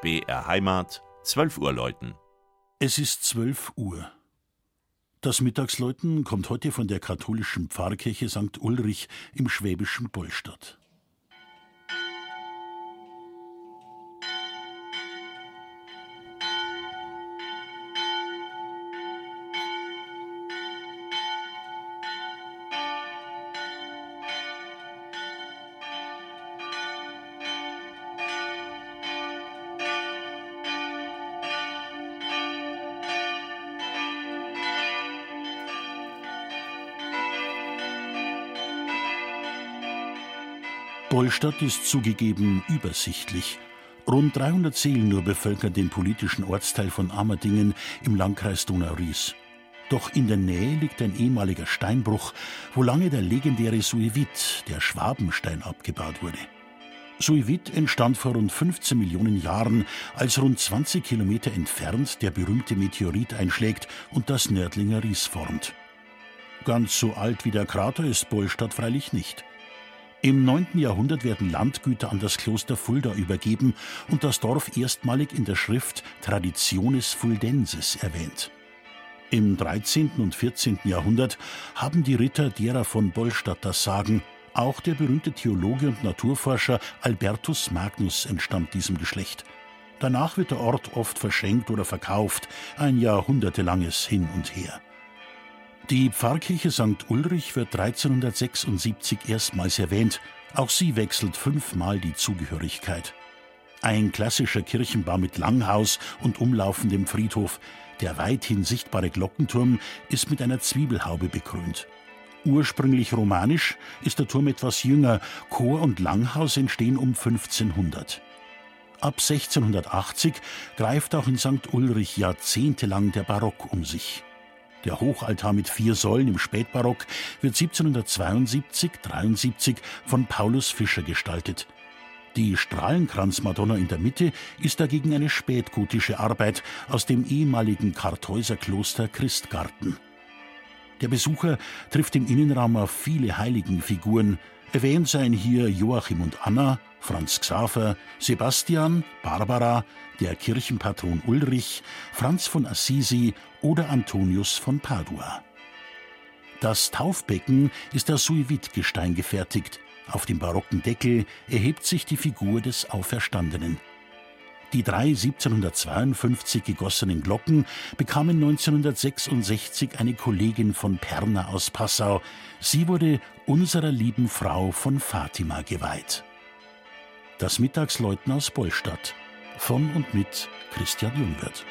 BR Heimat, 12 Uhr läuten. Es ist 12 Uhr. Das Mittagsläuten kommt heute von der katholischen Pfarrkirche St. Ulrich im schwäbischen Bollstadt. Bollstadt ist zugegeben übersichtlich. Rund 300 Seelen nur bevölkern den politischen Ortsteil von Amerdingen im Landkreis Donau-Ries. Doch in der Nähe liegt ein ehemaliger Steinbruch, wo lange der legendäre Suevit, der Schwabenstein, abgebaut wurde. Suevit entstand vor rund 15 Millionen Jahren, als rund 20 Kilometer entfernt der berühmte Meteorit einschlägt und das Nördlinger Ries formt. Ganz so alt wie der Krater ist Bollstadt freilich nicht. Im 9. Jahrhundert werden Landgüter an das Kloster Fulda übergeben und das Dorf erstmalig in der Schrift Traditiones Fuldenses erwähnt. Im 13. und 14. Jahrhundert haben die Ritter derer von Bollstadt das Sagen. Auch der berühmte Theologe und Naturforscher Albertus Magnus entstammt diesem Geschlecht. Danach wird der Ort oft verschenkt oder verkauft, ein jahrhundertelanges Hin und Her. Die Pfarrkirche St. Ulrich wird 1376 erstmals erwähnt. Auch sie wechselt fünfmal die Zugehörigkeit. Ein klassischer Kirchenbau mit Langhaus und umlaufendem Friedhof. Der weithin sichtbare Glockenturm ist mit einer Zwiebelhaube bekrönt. Ursprünglich romanisch ist der Turm etwas jünger. Chor und Langhaus entstehen um 1500. Ab 1680 greift auch in St. Ulrich jahrzehntelang der Barock um sich. Der Hochaltar mit vier Säulen im Spätbarock wird 1772-73 von Paulus Fischer gestaltet. Die Strahlenkranzmadonna in der Mitte ist dagegen eine spätgotische Arbeit aus dem ehemaligen Kartäuser Kloster Christgarten. Der Besucher trifft im Innenraum auf viele Heiligenfiguren. Erwähnt seien hier Joachim und Anna, Franz Xaver, Sebastian, Barbara, der Kirchenpatron Ulrich, Franz von Assisi oder Antonius von Padua. Das Taufbecken ist aus Suivit-Gestein gefertigt. Auf dem barocken Deckel erhebt sich die Figur des Auferstandenen. Die drei 1752 gegossenen Glocken bekamen 1966 eine Kollegin von Perna aus Passau. Sie wurde unserer lieben Frau von Fatima geweiht. Das Mittagsläuten aus Bollstadt von und mit Christian Jungwirth.